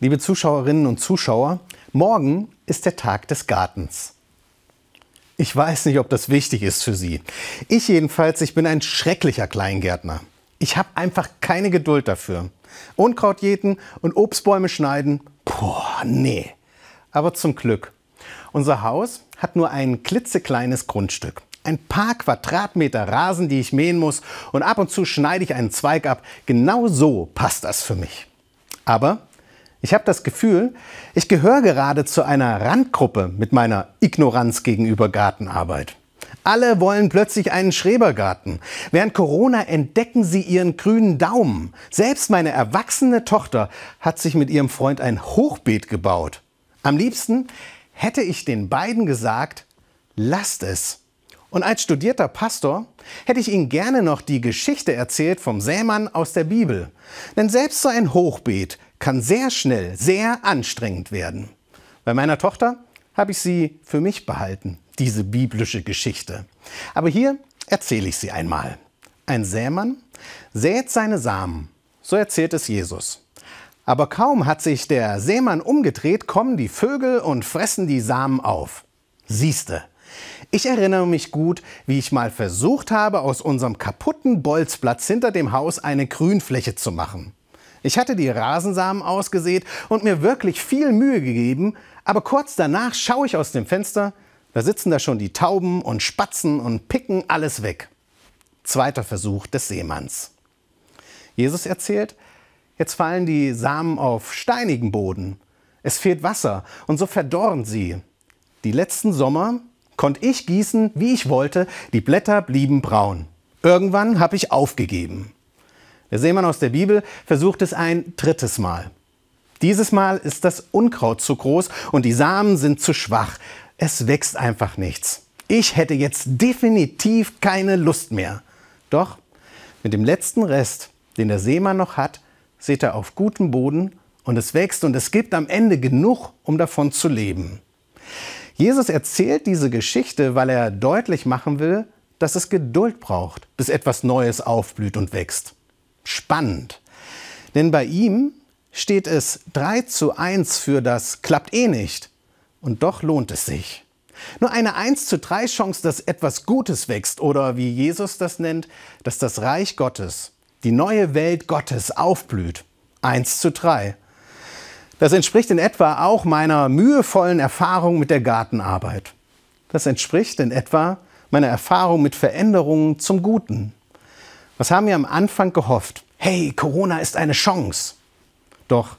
Liebe Zuschauerinnen und Zuschauer, morgen ist der Tag des Gartens. Ich weiß nicht, ob das wichtig ist für Sie. Ich jedenfalls, ich bin ein schrecklicher Kleingärtner. Ich habe einfach keine Geduld dafür. Unkraut jäten und Obstbäume schneiden, boah, nee. Aber zum Glück. Unser Haus hat nur ein klitzekleines Grundstück. Ein paar Quadratmeter Rasen, die ich mähen muss und ab und zu schneide ich einen Zweig ab. Genau so passt das für mich. Aber ich habe das Gefühl, ich gehöre gerade zu einer Randgruppe mit meiner Ignoranz gegenüber Gartenarbeit. Alle wollen plötzlich einen Schrebergarten. Während Corona entdecken sie ihren grünen Daumen. Selbst meine erwachsene Tochter hat sich mit ihrem Freund ein Hochbeet gebaut. Am liebsten hätte ich den beiden gesagt, lasst es. Und als studierter Pastor hätte ich Ihnen gerne noch die Geschichte erzählt vom Sämann aus der Bibel. Denn selbst so ein Hochbeet kann sehr schnell sehr anstrengend werden. Bei meiner Tochter habe ich sie für mich behalten, diese biblische Geschichte. Aber hier erzähle ich sie einmal. Ein Sämann sät seine Samen, so erzählt es Jesus. Aber kaum hat sich der Sämann umgedreht, kommen die Vögel und fressen die Samen auf. Siehste, ich erinnere mich gut, wie ich mal versucht habe, aus unserem kaputten Bolzplatz hinter dem Haus eine Grünfläche zu machen. Ich hatte die Rasensamen ausgesät und mir wirklich viel Mühe gegeben, aber kurz danach schaue ich aus dem Fenster, da sitzen da schon die Tauben und Spatzen und picken alles weg. Zweiter Versuch des Seemanns. Jesus erzählt, jetzt fallen die Samen auf steinigen Boden. Es fehlt Wasser und so verdorren sie. Die letzten Sommer konnte ich gießen, wie ich wollte, die Blätter blieben braun. Irgendwann habe ich aufgegeben. Der Seemann aus der Bibel versucht es ein drittes Mal. Dieses Mal ist das Unkraut zu groß und die Samen sind zu schwach. Es wächst einfach nichts. Ich hätte jetzt definitiv keine Lust mehr. Doch mit dem letzten Rest, den der Seemann noch hat, seht er auf gutem Boden und es wächst und es gibt am Ende genug, um davon zu leben. Jesus erzählt diese Geschichte, weil er deutlich machen will, dass es Geduld braucht, bis etwas Neues aufblüht und wächst spannend. Denn bei ihm steht es 3 zu 1 für das klappt eh nicht. Und doch lohnt es sich. Nur eine 1 zu 3 Chance, dass etwas Gutes wächst oder wie Jesus das nennt, dass das Reich Gottes, die neue Welt Gottes aufblüht. 1 zu 3. Das entspricht in etwa auch meiner mühevollen Erfahrung mit der Gartenarbeit. Das entspricht in etwa meiner Erfahrung mit Veränderungen zum Guten. Was haben wir am Anfang gehofft? Hey, Corona ist eine Chance. Doch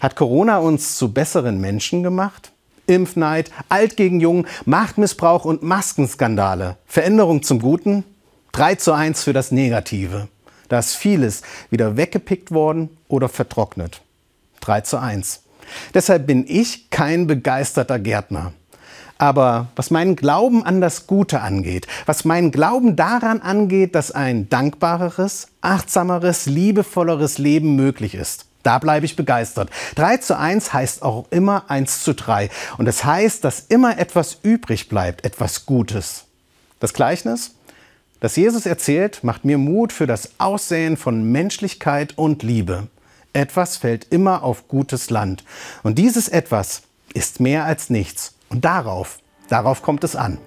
hat Corona uns zu besseren Menschen gemacht? Impfneid, alt gegen jung, Machtmissbrauch und Maskenskandale. Veränderung zum Guten? 3 zu 1 für das Negative. Da ist vieles wieder weggepickt worden oder vertrocknet. 3 zu 1. Deshalb bin ich kein begeisterter Gärtner. Aber was meinen Glauben an das Gute angeht, was meinen Glauben daran angeht, dass ein dankbareres, achtsameres, liebevolleres Leben möglich ist, da bleibe ich begeistert. 3 zu 1 heißt auch immer 1 zu 3. Und es das heißt, dass immer etwas übrig bleibt, etwas Gutes. Das Gleichnis, das Jesus erzählt, macht mir Mut für das Aussehen von Menschlichkeit und Liebe. Etwas fällt immer auf gutes Land. Und dieses Etwas ist mehr als nichts. Und darauf, darauf kommt es an.